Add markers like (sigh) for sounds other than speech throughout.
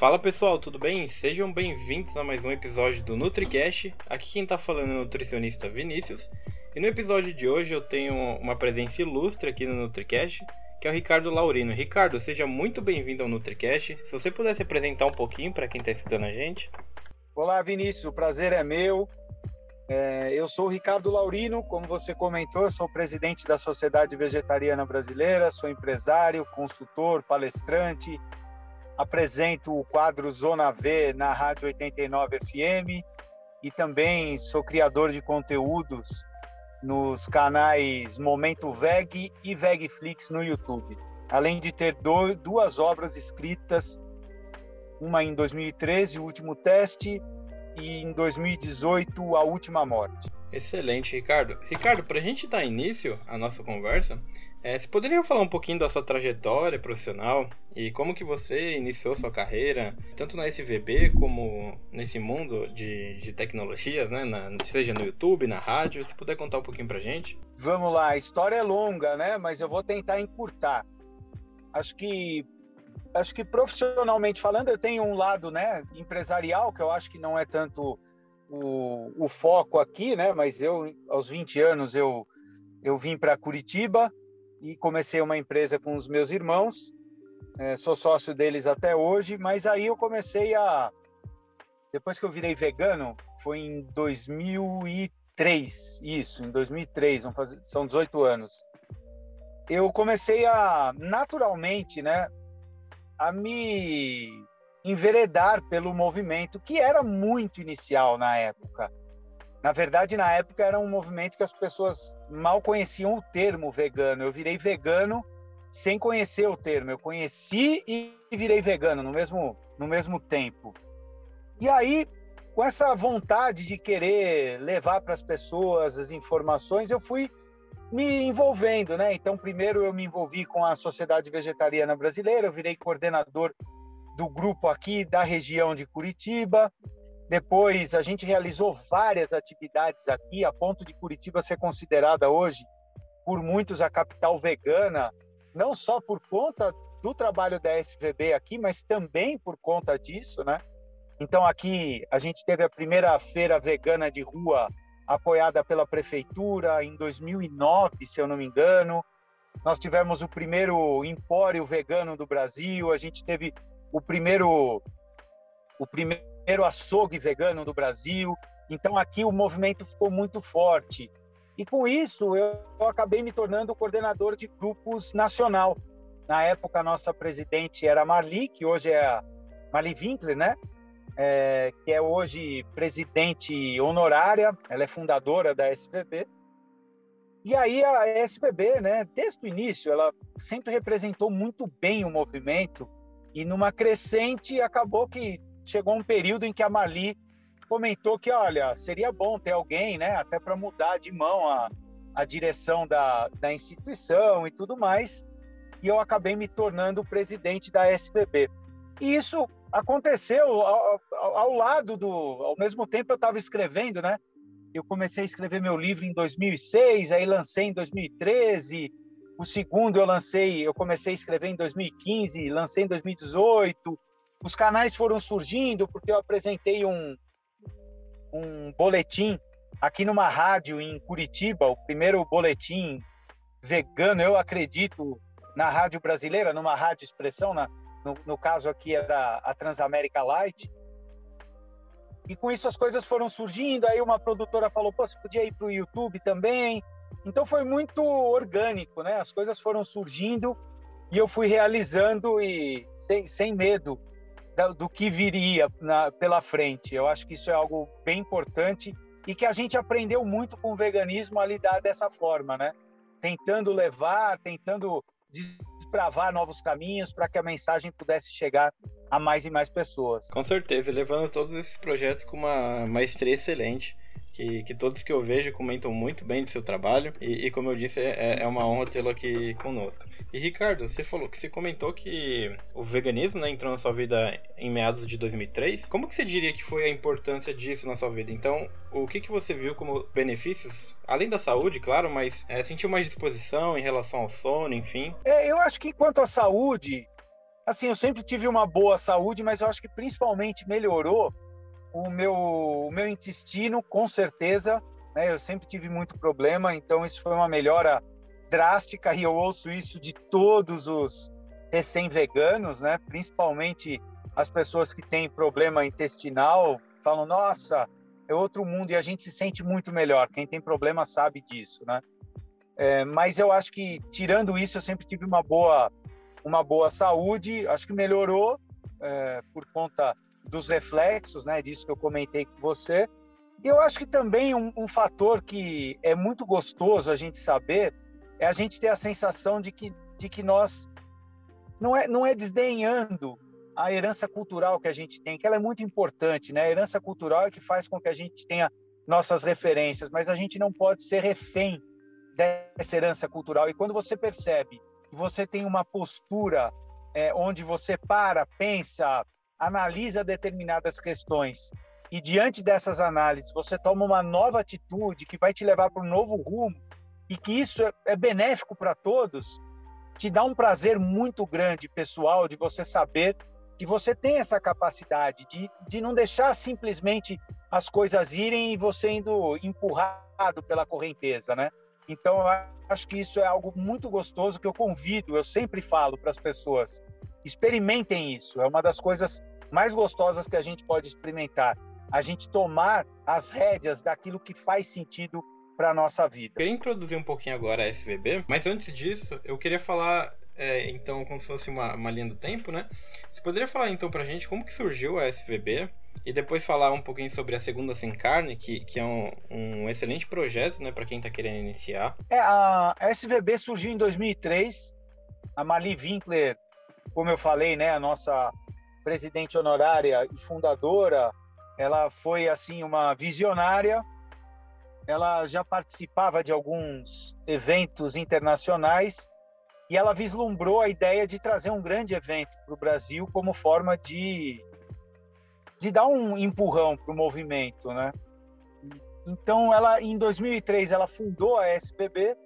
Fala pessoal, tudo bem? Sejam bem-vindos a mais um episódio do NutriCast. Aqui quem tá falando é o nutricionista Vinícius. E no episódio de hoje eu tenho uma presença ilustre aqui no NutriCast, que é o Ricardo Laurino. Ricardo, seja muito bem-vindo ao NutriCast. Se você pudesse apresentar um pouquinho para quem está escutando a gente. Olá, Vinícius, o prazer é meu. É, eu sou o Ricardo Laurino, como você comentou, sou presidente da Sociedade Vegetariana Brasileira, sou empresário, consultor, palestrante, apresento o quadro Zona V na Rádio 89 FM e também sou criador de conteúdos nos canais Momento Veg e Vegflix no YouTube. Além de ter do, duas obras escritas, uma em 2013, O Último Teste, e em 2018, A Última Morte. Excelente, Ricardo. Ricardo, para a gente dar início à nossa conversa, é, você poderia falar um pouquinho da sua trajetória profissional e como que você iniciou sua carreira, tanto na SVB como nesse mundo de, de tecnologias, né? Na, seja no YouTube, na rádio, se puder contar um pouquinho pra gente. Vamos lá, a história é longa, né? Mas eu vou tentar encurtar. Acho que acho que profissionalmente falando, eu tenho um lado, né, empresarial, que eu acho que não é tanto o, o foco aqui, né? Mas eu, aos 20 anos, eu, eu vim para Curitiba, e comecei uma empresa com os meus irmãos. É, sou sócio deles até hoje, mas aí eu comecei a. Depois que eu virei vegano, foi em 2003, isso, em 2003, fazer, são 18 anos. Eu comecei a, naturalmente, né, a me enveredar pelo movimento, que era muito inicial na época. Na verdade, na época era um movimento que as pessoas mal conheciam o termo vegano. Eu virei vegano sem conhecer o termo. Eu conheci e virei vegano no mesmo, no mesmo tempo. E aí, com essa vontade de querer levar para as pessoas as informações, eu fui me envolvendo, né? Então, primeiro eu me envolvi com a Sociedade Vegetariana Brasileira, eu virei coordenador do grupo aqui da região de Curitiba. Depois, a gente realizou várias atividades aqui, a ponto de Curitiba ser considerada hoje, por muitos, a capital vegana, não só por conta do trabalho da SVB aqui, mas também por conta disso, né? Então, aqui a gente teve a primeira feira vegana de rua apoiada pela prefeitura em 2009, se eu não me engano. Nós tivemos o primeiro empório vegano do Brasil, a gente teve o primeiro o primeiro açougue vegano do Brasil. Então aqui o movimento ficou muito forte. E com isso eu, eu acabei me tornando coordenador de grupos nacional. Na época a nossa presidente era Marli, que hoje é a Marli Winkler, né? É, que é hoje presidente honorária, ela é fundadora da SPB. E aí a SPB, né, desde o início, ela sempre representou muito bem o movimento e numa crescente acabou que chegou um período em que a Marli comentou que, olha, seria bom ter alguém, né, até para mudar de mão a, a direção da, da instituição e tudo mais, e eu acabei me tornando presidente da SPB. E isso aconteceu ao, ao, ao lado do, ao mesmo tempo eu estava escrevendo, né? Eu comecei a escrever meu livro em 2006, aí lancei em 2013. O segundo eu lancei, eu comecei a escrever em 2015, lancei em 2018 os canais foram surgindo porque eu apresentei um, um boletim aqui numa rádio em Curitiba, o primeiro boletim vegano, eu acredito, na rádio brasileira, numa rádio expressão, na, no, no caso aqui era a Transamérica Light. E com isso as coisas foram surgindo, aí uma produtora falou, pô, você podia ir para o YouTube também. Então foi muito orgânico, né? As coisas foram surgindo e eu fui realizando e sem, sem medo do que viria na, pela frente. Eu acho que isso é algo bem importante e que a gente aprendeu muito com o veganismo a lidar dessa forma, né? Tentando levar, tentando desbravar novos caminhos para que a mensagem pudesse chegar a mais e mais pessoas. Com certeza, levando todos esses projetos com uma maestria excelente que, que todos que eu vejo comentam muito bem do seu trabalho e, e como eu disse, é, é uma honra tê-lo aqui conosco. E Ricardo, você falou que você comentou que o veganismo né, entrou na sua vida em meados de 2003. Como que você diria que foi a importância disso na sua vida? Então, o que, que você viu como benefícios, além da saúde, claro, mas é, sentiu mais disposição em relação ao sono, enfim? É, eu acho que quanto à saúde, assim, eu sempre tive uma boa saúde, mas eu acho que principalmente melhorou o meu, o meu intestino, com certeza. Né? Eu sempre tive muito problema, então isso foi uma melhora drástica e eu ouço isso de todos os recém-veganos, né? Principalmente as pessoas que têm problema intestinal, falam: nossa, é outro mundo e a gente se sente muito melhor. Quem tem problema sabe disso, né? É, mas eu acho que tirando isso, eu sempre tive uma boa, uma boa saúde. Acho que melhorou é, por conta dos reflexos, né? Disso que eu comentei com você. E eu acho que também um, um fator que é muito gostoso a gente saber é a gente ter a sensação de que, de que nós não é, não é desdenhando a herança cultural que a gente tem, que ela é muito importante, né? A herança cultural é que faz com que a gente tenha nossas referências, mas a gente não pode ser refém dessa herança cultural. E quando você percebe que você tem uma postura é, onde você para, pensa, analisa determinadas questões e diante dessas análises você toma uma nova atitude que vai te levar para um novo rumo e que isso é, é benéfico para todos, te dá um prazer muito grande, pessoal, de você saber que você tem essa capacidade de, de não deixar simplesmente as coisas irem e você indo empurrado pela correnteza, né? Então, eu acho que isso é algo muito gostoso que eu convido, eu sempre falo para as pessoas, experimentem isso. É uma das coisas mais gostosas que a gente pode experimentar. A gente tomar as rédeas daquilo que faz sentido para nossa vida. Eu queria introduzir um pouquinho agora a SVB, mas antes disso, eu queria falar é, então, como se fosse uma, uma linha do tempo, né? Você poderia falar então pra gente como que surgiu a SVB e depois falar um pouquinho sobre a Segunda Sem Carne, que, que é um, um excelente projeto, né, para quem tá querendo iniciar. É, a SVB surgiu em 2003. A Mali Winkler, como eu falei, né, a nossa presidente honorária e fundadora, ela foi assim uma visionária. Ela já participava de alguns eventos internacionais e ela vislumbrou a ideia de trazer um grande evento para o Brasil como forma de, de dar um empurrão para o movimento, né? Então, ela em 2003 ela fundou a SPB.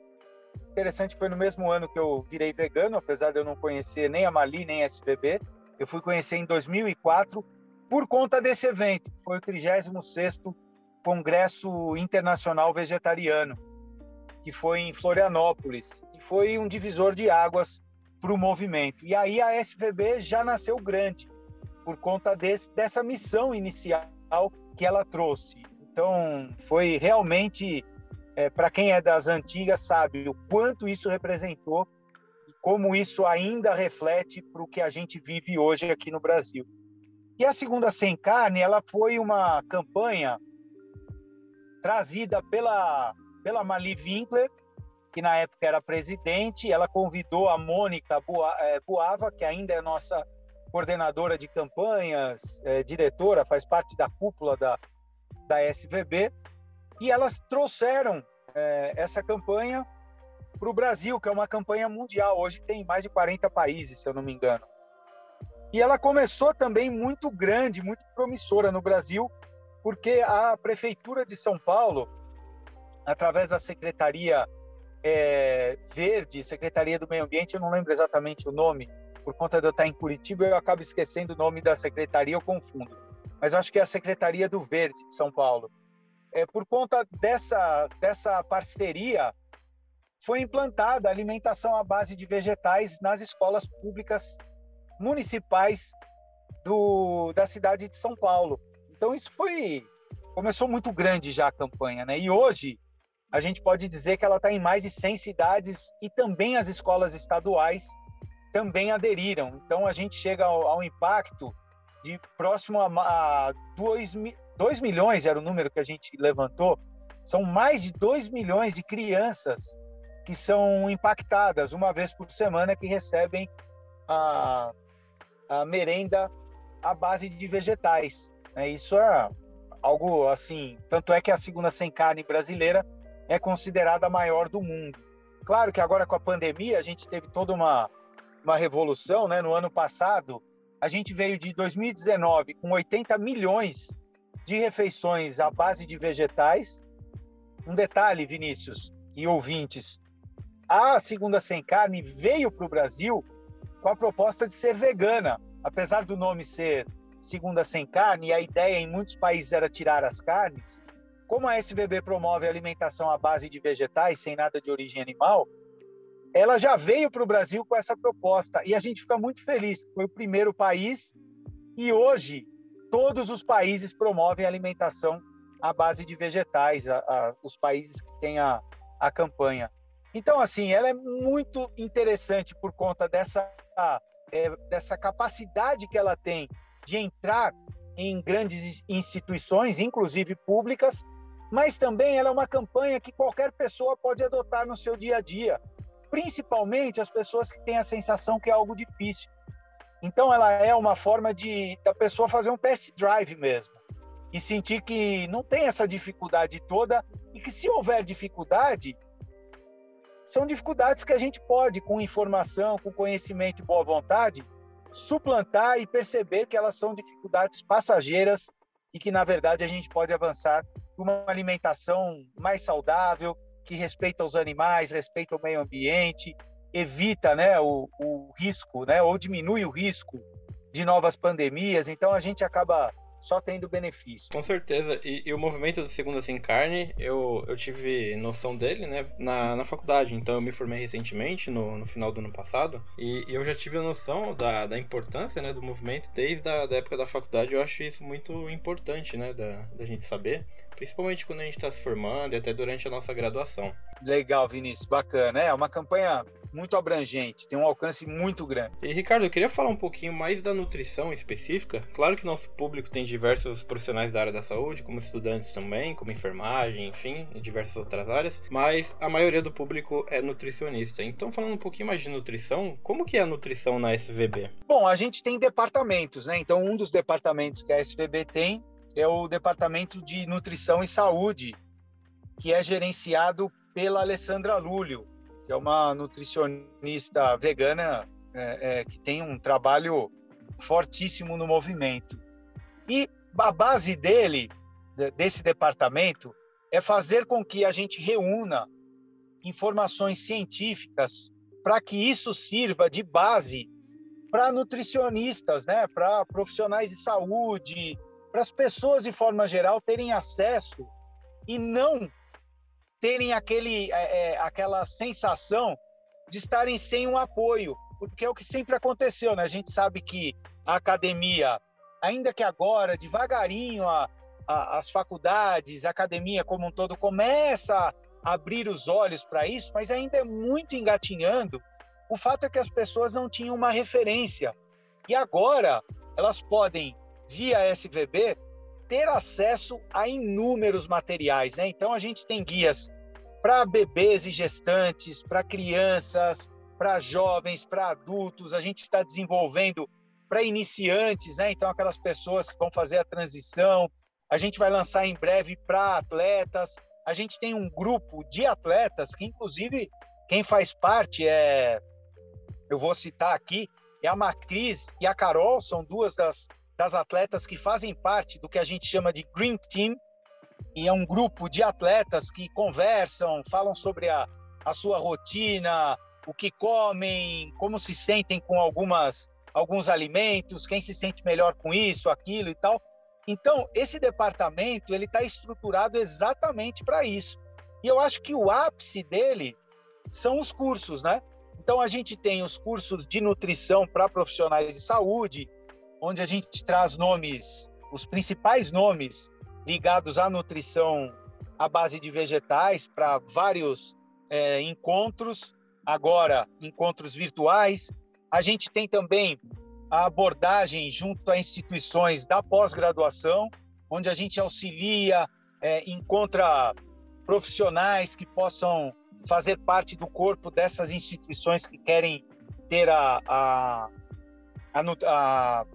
Interessante, foi no mesmo ano que eu virei vegano, apesar de eu não conhecer nem a Mali nem a SPB. Eu fui conhecer em 2004 por conta desse evento. Foi o 36º Congresso Internacional Vegetariano que foi em Florianópolis, e foi um divisor de águas para o movimento. E aí a SVB já nasceu grande, por conta desse, dessa missão inicial que ela trouxe. Então, foi realmente, é, para quem é das antigas, sabe o quanto isso representou e como isso ainda reflete para o que a gente vive hoje aqui no Brasil. E a Segunda Sem Carne, ela foi uma campanha trazida pela pela Mali Winkler, que na época era presidente. Ela convidou a Mônica Boava, é, que ainda é nossa coordenadora de campanhas, é, diretora, faz parte da cúpula da, da SVB, e elas trouxeram é, essa campanha para o Brasil, que é uma campanha mundial. Hoje tem mais de 40 países, se eu não me engano. E ela começou também muito grande, muito promissora no Brasil, porque a Prefeitura de São Paulo através da Secretaria é, Verde, Secretaria do Meio Ambiente, eu não lembro exatamente o nome, por conta de eu estar em Curitiba, eu acabo esquecendo o nome da secretaria, eu confundo. Mas eu acho que é a Secretaria do Verde de São Paulo. É, por conta dessa, dessa parceria, foi implantada a alimentação à base de vegetais nas escolas públicas municipais do, da cidade de São Paulo. Então, isso foi. Começou muito grande já a campanha, né? E hoje, a gente pode dizer que ela está em mais de 100 cidades e também as escolas estaduais também aderiram. Então a gente chega ao, ao impacto de próximo a 2 milhões, era o número que a gente levantou, são mais de 2 milhões de crianças que são impactadas uma vez por semana que recebem a, a merenda à base de vegetais. É, isso é algo assim, tanto é que a segunda sem carne brasileira é considerada a maior do mundo. Claro que agora com a pandemia a gente teve toda uma, uma revolução, né? No ano passado, a gente veio de 2019 com 80 milhões de refeições à base de vegetais. Um detalhe, Vinícius e ouvintes, a segunda sem carne veio para o Brasil com a proposta de ser vegana. Apesar do nome ser Segunda Sem Carne, e a ideia em muitos países era tirar as carnes, como a SVB promove a alimentação à base de vegetais, sem nada de origem animal, ela já veio para o Brasil com essa proposta e a gente fica muito feliz. Foi o primeiro país e hoje todos os países promovem alimentação à base de vegetais, a, a, os países que têm a, a campanha. Então, assim, ela é muito interessante por conta dessa, é, dessa capacidade que ela tem de entrar em grandes instituições, inclusive públicas, mas também ela é uma campanha que qualquer pessoa pode adotar no seu dia a dia, principalmente as pessoas que têm a sensação que é algo difícil. Então ela é uma forma de da pessoa fazer um test drive mesmo. E sentir que não tem essa dificuldade toda e que se houver dificuldade são dificuldades que a gente pode com informação, com conhecimento e boa vontade suplantar e perceber que elas são dificuldades passageiras e que na verdade a gente pode avançar uma alimentação mais saudável, que respeita os animais, respeita o meio ambiente, evita né, o, o risco, né, ou diminui o risco de novas pandemias. Então a gente acaba só tendo benefício. Com certeza. E, e, o movimento do Segunda Sem Carne, eu, eu tive noção dele, né, na, na faculdade. Então eu me formei recentemente, no, no final do ano passado, e, e eu já tive a noção da, da importância, né, do movimento desde a da época da faculdade. Eu acho isso muito importante, né, da, da gente saber, principalmente quando a gente está se formando e até durante a nossa graduação. Legal, Vinícius, bacana. É uma campanha muito abrangente, tem um alcance muito grande. E Ricardo, eu queria falar um pouquinho mais da nutrição específica. Claro que nosso público tem diversos profissionais da área da saúde, como estudantes também, como enfermagem, enfim, em diversas outras áreas, mas a maioria do público é nutricionista. Então, falando um pouquinho mais de nutrição, como que é a nutrição na SVB? Bom, a gente tem departamentos, né? Então, um dos departamentos que a SVB tem é o departamento de nutrição e saúde, que é gerenciado pela Alessandra Lúlio que é uma nutricionista vegana é, é, que tem um trabalho fortíssimo no movimento. E a base dele, desse departamento, é fazer com que a gente reúna informações científicas para que isso sirva de base para nutricionistas, né, para profissionais de saúde, para as pessoas de forma geral terem acesso e não terem aquele, é, é, aquela sensação de estarem sem um apoio, porque é o que sempre aconteceu, né? A gente sabe que a academia, ainda que agora, devagarinho, a, a, as faculdades, a academia como um todo começa a abrir os olhos para isso, mas ainda é muito engatinhando. O fato é que as pessoas não tinham uma referência. E agora elas podem, via SVB, ter acesso a inúmeros materiais. Né? Então, a gente tem guias para bebês e gestantes, para crianças, para jovens, para adultos. A gente está desenvolvendo para iniciantes, né? então, aquelas pessoas que vão fazer a transição. A gente vai lançar em breve para atletas. A gente tem um grupo de atletas que, inclusive, quem faz parte é. Eu vou citar aqui, é a Macris e a Carol, são duas das das atletas que fazem parte do que a gente chama de Green Team, e é um grupo de atletas que conversam, falam sobre a, a sua rotina, o que comem, como se sentem com algumas alguns alimentos, quem se sente melhor com isso, aquilo e tal. Então, esse departamento ele está estruturado exatamente para isso. E eu acho que o ápice dele são os cursos, né? Então, a gente tem os cursos de nutrição para profissionais de saúde, onde a gente traz nomes, os principais nomes ligados à nutrição à base de vegetais para vários é, encontros, agora encontros virtuais. A gente tem também a abordagem junto a instituições da pós-graduação, onde a gente auxilia, é, encontra profissionais que possam fazer parte do corpo dessas instituições que querem ter a, a, a, a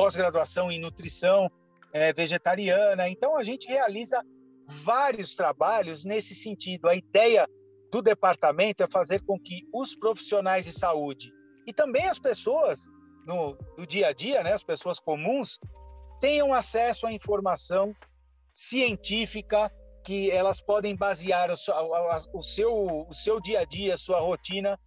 pós-graduação em nutrição é, vegetariana. Então, a gente realiza vários trabalhos nesse sentido. A ideia do departamento é fazer com que os profissionais de saúde e também as pessoas no, do dia a dia, né, as pessoas comuns, tenham acesso à informação científica que elas podem basear o, o, seu, o seu dia a dia, sua rotina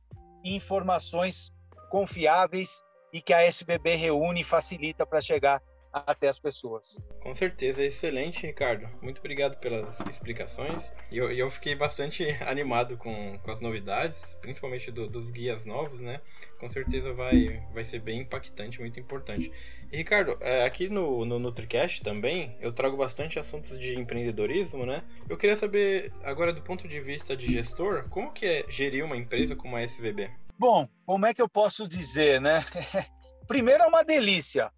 em informações confiáveis e que a SBB reúne e facilita para chegar até as pessoas. Com certeza, excelente, Ricardo. Muito obrigado pelas explicações. E eu, eu fiquei bastante (laughs) animado com, com as novidades, principalmente do, dos guias novos, né? Com certeza vai, vai ser bem impactante, muito importante. E, Ricardo, é, aqui no, no NutriCast também eu trago bastante assuntos de empreendedorismo, né? Eu queria saber, agora do ponto de vista de gestor, como que é gerir uma empresa como a SVB? Bom, como é que eu posso dizer, né? (laughs) Primeiro é uma delícia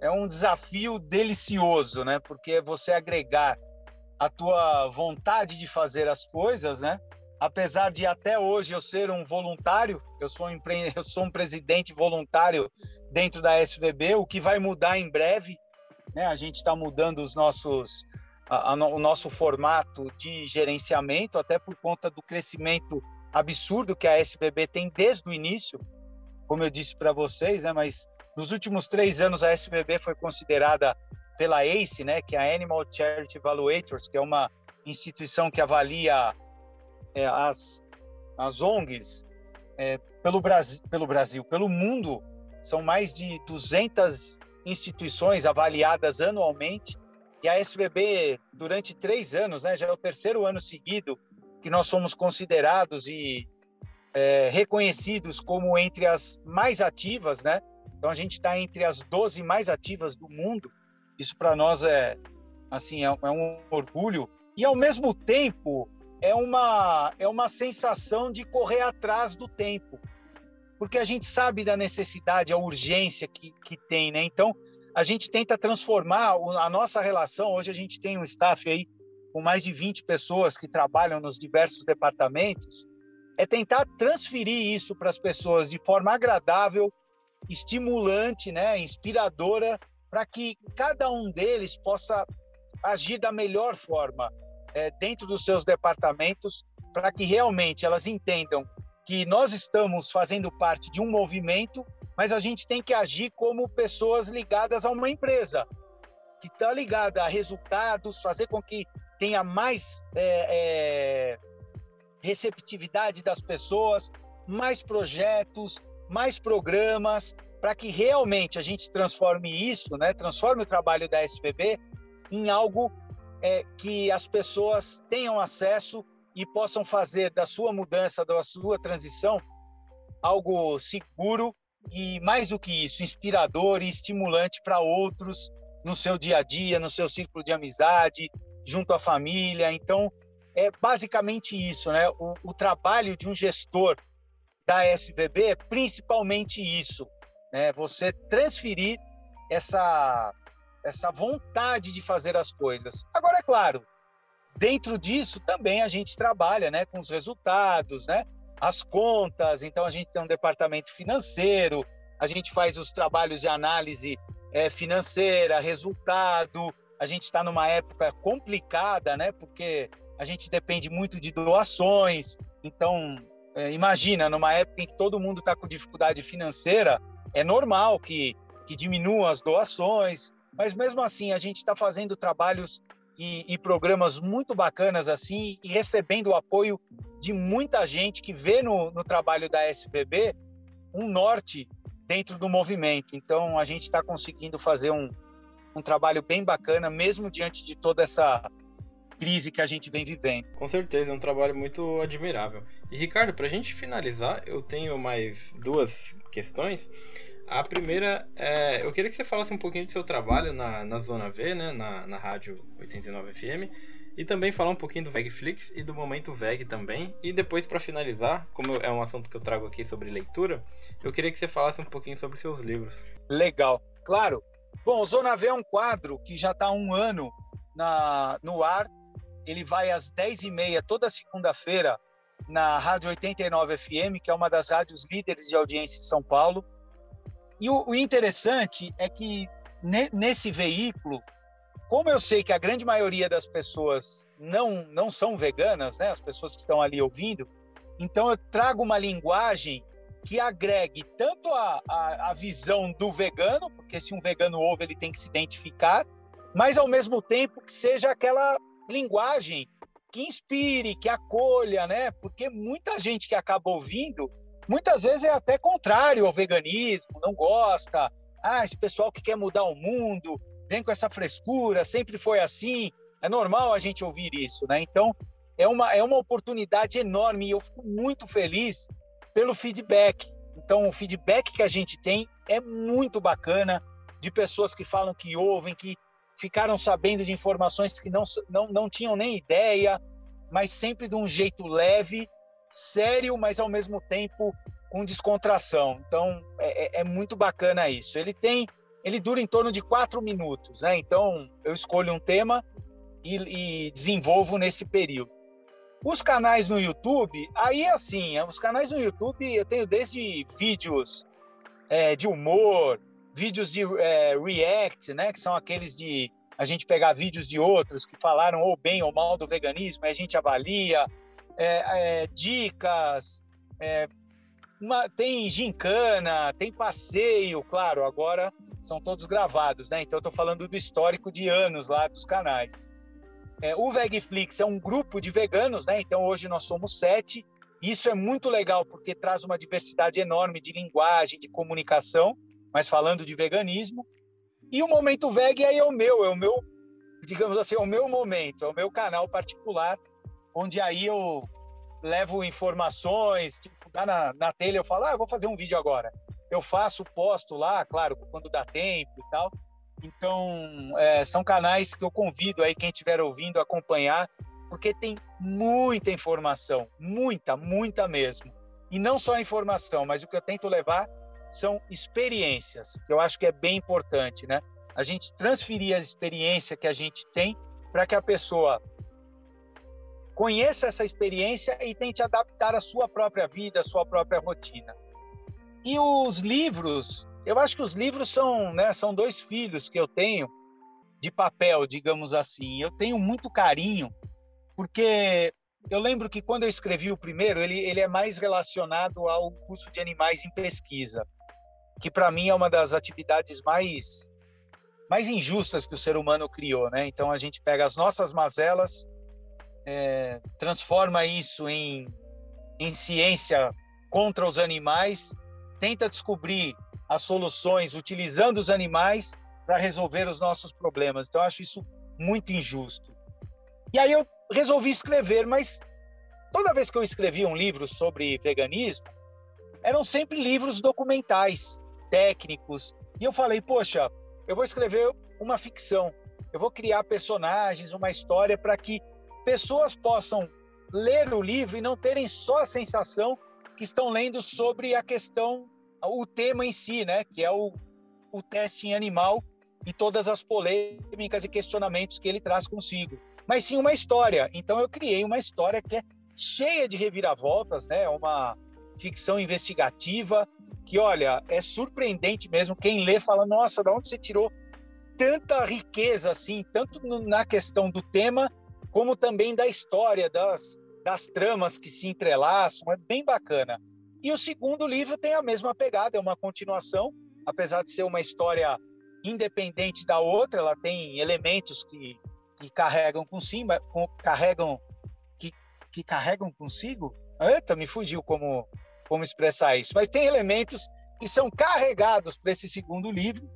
é um desafio delicioso, né? Porque você agregar a tua vontade de fazer as coisas, né? Apesar de até hoje eu ser um voluntário, eu sou um, empre... (laughs) eu sou um presidente voluntário dentro da SVB, o que vai mudar em breve, né? A gente está mudando os nossos a, a, o nosso formato de gerenciamento, até por conta do crescimento absurdo que a SVB tem desde o início, como eu disse para vocês, né? Mas nos últimos três anos, a SBB foi considerada pela ACE, né, que é a Animal Charity Evaluators, que é uma instituição que avalia é, as, as ONGs é, pelo, Brasil, pelo Brasil, pelo mundo. São mais de 200 instituições avaliadas anualmente. E a SBB, durante três anos, né, já é o terceiro ano seguido que nós somos considerados e é, reconhecidos como entre as mais ativas, né? Então a gente está entre as 12 mais ativas do mundo. Isso para nós é assim é, é, um orgulho e ao mesmo tempo é uma é uma sensação de correr atrás do tempo, porque a gente sabe da necessidade, a urgência que, que tem, né? Então a gente tenta transformar a nossa relação. Hoje a gente tem um staff aí com mais de 20 pessoas que trabalham nos diversos departamentos. É tentar transferir isso para as pessoas de forma agradável, estimulante, né, inspiradora, para que cada um deles possa agir da melhor forma é, dentro dos seus departamentos, para que realmente elas entendam que nós estamos fazendo parte de um movimento, mas a gente tem que agir como pessoas ligadas a uma empresa, que está ligada a resultados, fazer com que tenha mais é, é, receptividade das pessoas, mais projetos, mais programas, para que realmente a gente transforme isso, né, transforme o trabalho da SBB em algo é, que as pessoas tenham acesso e possam fazer da sua mudança, da sua transição, algo seguro e, mais do que isso, inspirador e estimulante para outros no seu dia a dia, no seu círculo de amizade, junto à família. Então, é basicamente isso, né? O, o trabalho de um gestor da SBB é principalmente isso, né? Você transferir essa essa vontade de fazer as coisas. Agora é claro, dentro disso também a gente trabalha, né, com os resultados, né? As contas, então a gente tem um departamento financeiro, a gente faz os trabalhos de análise é, financeira, resultado. A gente está numa época complicada, né? Porque a gente depende muito de doações. Então, é, imagina, numa época em que todo mundo está com dificuldade financeira, é normal que, que diminuam as doações, mas mesmo assim a gente está fazendo trabalhos e, e, programas muito bacanas assim e recebendo o apoio de muita gente que vê no, no trabalho da SBB um norte dentro do movimento. Então a gente está conseguindo fazer um, um trabalho bem bacana, mesmo diante de toda essa crise que a gente vem vivendo. Com certeza, é um trabalho muito admirável. E Ricardo, para a gente finalizar, eu tenho mais duas questões. A primeira, é, eu queria que você falasse um pouquinho do seu trabalho na, na Zona V, né, na, na Rádio 89 FM, e também falar um pouquinho do Vegflix e do Momento Veg também. E depois, para finalizar, como é um assunto que eu trago aqui sobre leitura, eu queria que você falasse um pouquinho sobre seus livros. Legal, claro. Bom, Zona V é um quadro que já está há um ano na, no ar ele vai às 10h30 toda segunda-feira na Rádio 89 FM, que é uma das rádios líderes de audiência de São Paulo. E o, o interessante é que ne, nesse veículo, como eu sei que a grande maioria das pessoas não, não são veganas, né, as pessoas que estão ali ouvindo, então eu trago uma linguagem que agregue tanto a, a, a visão do vegano, porque se um vegano ouve, ele tem que se identificar, mas ao mesmo tempo que seja aquela linguagem que inspire, que acolha, né? Porque muita gente que acaba ouvindo muitas vezes é até contrário ao veganismo, não gosta. Ah, esse pessoal que quer mudar o mundo, vem com essa frescura, sempre foi assim. É normal a gente ouvir isso, né? Então, é uma, é uma oportunidade enorme e eu fico muito feliz pelo feedback. Então, o feedback que a gente tem é muito bacana de pessoas que falam que ouvem, que ficaram sabendo de informações que não, não, não tinham nem ideia, mas sempre de um jeito leve, sério, mas ao mesmo tempo com descontração. Então, é, é, é muito bacana isso. Ele tem, ele dura em torno de quatro minutos, né? Então, eu escolho um tema e, e desenvolvo nesse período. Os canais no YouTube, aí assim, os canais no YouTube eu tenho desde vídeos é, de humor, vídeos de é, react, né, que são aqueles de a gente pegar vídeos de outros que falaram ou bem ou mal do veganismo, a gente avalia, é, é dicas, é, uma, tem gincana, tem passeio, claro, agora são todos gravados, né? Então eu tô falando do histórico de anos lá dos canais. É, o Vegflix é um grupo de veganos, né? Então hoje nós somos sete. Isso é muito legal porque traz uma diversidade enorme de linguagem, de comunicação, mas falando de veganismo. E o Momento Veg aí é o meu, é o meu, digamos assim, é o meu momento, é o meu canal particular, onde aí eu levo informações, tipo, dá na, na telha, eu falo, ah, eu vou fazer um vídeo agora. Eu faço, posto lá, claro, quando dá tempo e tal. Então, é, são canais que eu convido aí quem estiver ouvindo a acompanhar, porque tem muita informação, muita, muita mesmo. E não só informação, mas o que eu tento levar são experiências, que eu acho que é bem importante, né? A gente transferir a experiência que a gente tem para que a pessoa conheça essa experiência e tente adaptar a sua própria vida, a sua própria rotina. E os livros, eu acho que os livros são, né, são dois filhos que eu tenho de papel, digamos assim. Eu tenho muito carinho, porque eu lembro que quando eu escrevi o primeiro, ele, ele é mais relacionado ao curso de animais em pesquisa, que para mim é uma das atividades mais mais injustas que o ser humano criou, né? Então a gente pega as nossas mazelas, é, transforma isso em, em ciência contra os animais, tenta descobrir as soluções utilizando os animais para resolver os nossos problemas. Então, eu acho isso muito injusto. E aí eu resolvi escrever, mas toda vez que eu escrevia um livro sobre veganismo, eram sempre livros documentais, técnicos. E eu falei, poxa, eu vou escrever uma ficção. Eu vou criar personagens, uma história para que pessoas possam ler o livro e não terem só a sensação que estão lendo sobre a questão o tema em si, né, que é o, o teste em animal e todas as polêmicas e questionamentos que ele traz consigo, mas sim uma história. Então eu criei uma história que é cheia de reviravoltas, né, uma ficção investigativa que, olha, é surpreendente mesmo. Quem lê fala, nossa, da onde você tirou tanta riqueza assim, tanto na questão do tema como também da história, das, das tramas que se entrelaçam. É bem bacana. E o segundo livro tem a mesma pegada, é uma continuação, apesar de ser uma história independente da outra, ela tem elementos que, que carregam consigo, com, carregam que, que carregam consigo. Eita, me fugiu como como expressar isso, mas tem elementos que são carregados para esse segundo livro.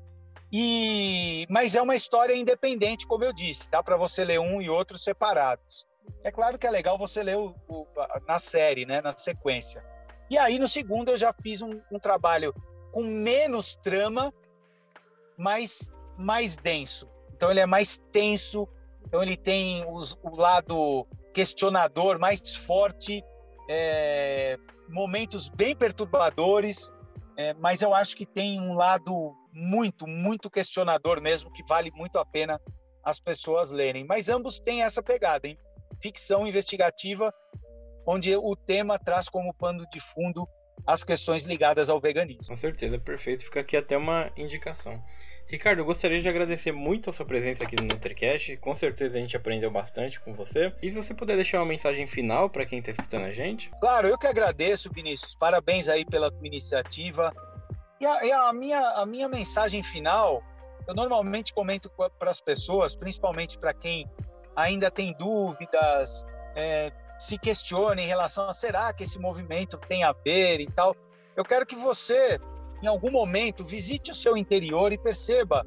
E mas é uma história independente, como eu disse, dá para você ler um e outro separados. É claro que é legal você ler o, o, na série, né, na sequência. E aí, no segundo, eu já fiz um, um trabalho com menos trama, mas mais denso. Então, ele é mais tenso, então, ele tem os, o lado questionador mais forte, é, momentos bem perturbadores, é, mas eu acho que tem um lado muito, muito questionador mesmo, que vale muito a pena as pessoas lerem. Mas ambos têm essa pegada, hein? Ficção investigativa onde o tema traz como pano de fundo as questões ligadas ao veganismo. Com certeza, perfeito. Fica aqui até uma indicação. Ricardo, eu gostaria de agradecer muito a sua presença aqui no NutriCast. Com certeza a gente aprendeu bastante com você. E se você puder deixar uma mensagem final para quem está escutando a gente? Claro, eu que agradeço, Vinícius. Parabéns aí pela tua iniciativa. E a, e a minha, a minha mensagem final, eu normalmente comento para as pessoas, principalmente para quem ainda tem dúvidas, é, se questione em relação a será que esse movimento tem a ver e tal. Eu quero que você, em algum momento, visite o seu interior e perceba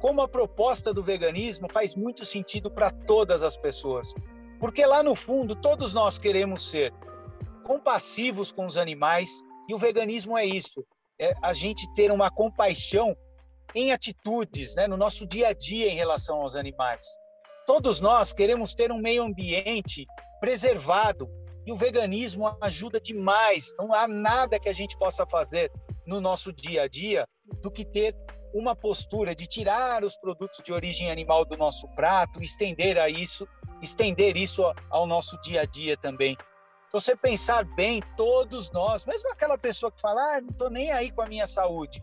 como a proposta do veganismo faz muito sentido para todas as pessoas. Porque lá no fundo, todos nós queremos ser compassivos com os animais e o veganismo é isso: é a gente ter uma compaixão em atitudes, né, no nosso dia a dia em relação aos animais. Todos nós queremos ter um meio ambiente preservado e o veganismo ajuda demais. Não há nada que a gente possa fazer no nosso dia a dia do que ter uma postura de tirar os produtos de origem animal do nosso prato, estender a isso, estender isso ao nosso dia a dia também. Se você pensar bem, todos nós, mesmo aquela pessoa que fala, ah, não estou nem aí com a minha saúde,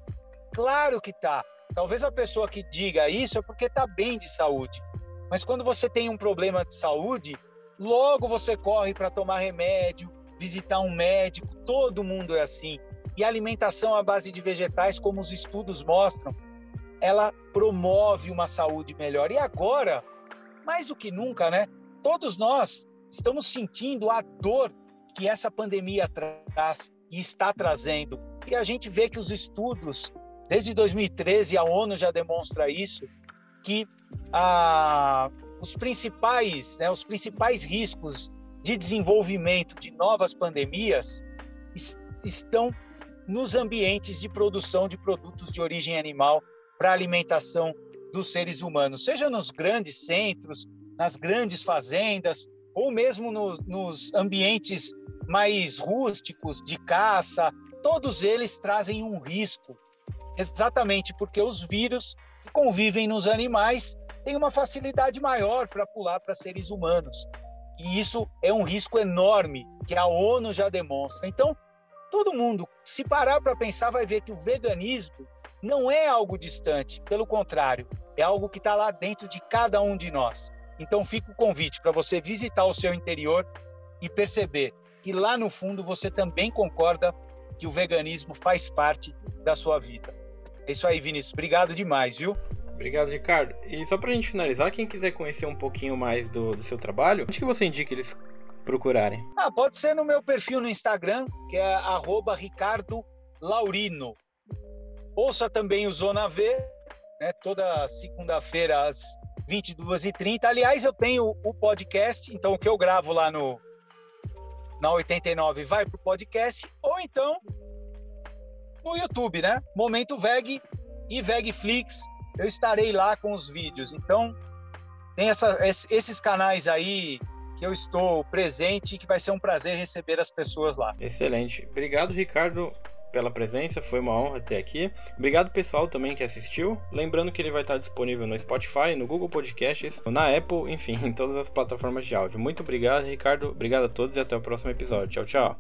claro que tá. Talvez a pessoa que diga isso é porque está bem de saúde. Mas quando você tem um problema de saúde, logo você corre para tomar remédio, visitar um médico, todo mundo é assim. E alimentação à base de vegetais, como os estudos mostram, ela promove uma saúde melhor. E agora, mais do que nunca, né? Todos nós estamos sentindo a dor que essa pandemia traz e está trazendo. E a gente vê que os estudos, desde 2013, a ONU já demonstra isso, que a, os principais, né, os principais riscos de desenvolvimento de novas pandemias estão nos ambientes de produção de produtos de origem animal para alimentação dos seres humanos, seja nos grandes centros, nas grandes fazendas, ou mesmo no, nos ambientes mais rústicos de caça, todos eles trazem um risco, exatamente porque os vírus que convivem nos animais têm uma facilidade maior para pular para seres humanos. E isso é um risco enorme que a ONU já demonstra. Então, todo mundo, se parar para pensar, vai ver que o veganismo não é algo distante, pelo contrário, é algo que está lá dentro de cada um de nós. Então, fica o convite para você visitar o seu interior e perceber que lá no fundo você também concorda que o veganismo faz parte da sua vida. É isso aí, Vinícius. Obrigado demais, viu? Obrigado, Ricardo. E só para a gente finalizar, quem quiser conhecer um pouquinho mais do, do seu trabalho, onde que você indica eles procurarem? Ah, pode ser no meu perfil no Instagram, que é Ricardo Laurino. Ouça também o Zona V, né, toda segunda-feira às 22h30. Aliás, eu tenho o podcast, então o que eu gravo lá no na 89 vai para o podcast, ou então no YouTube, né? Momento Veg e Vegflix. Eu estarei lá com os vídeos. Então, tem essa, esses canais aí que eu estou presente e que vai ser um prazer receber as pessoas lá. Excelente. Obrigado, Ricardo pela presença, foi uma honra ter aqui. Obrigado pessoal também que assistiu. Lembrando que ele vai estar disponível no Spotify, no Google Podcasts, na Apple, enfim, (laughs) em todas as plataformas de áudio. Muito obrigado, Ricardo. Obrigado a todos e até o próximo episódio. Tchau, tchau.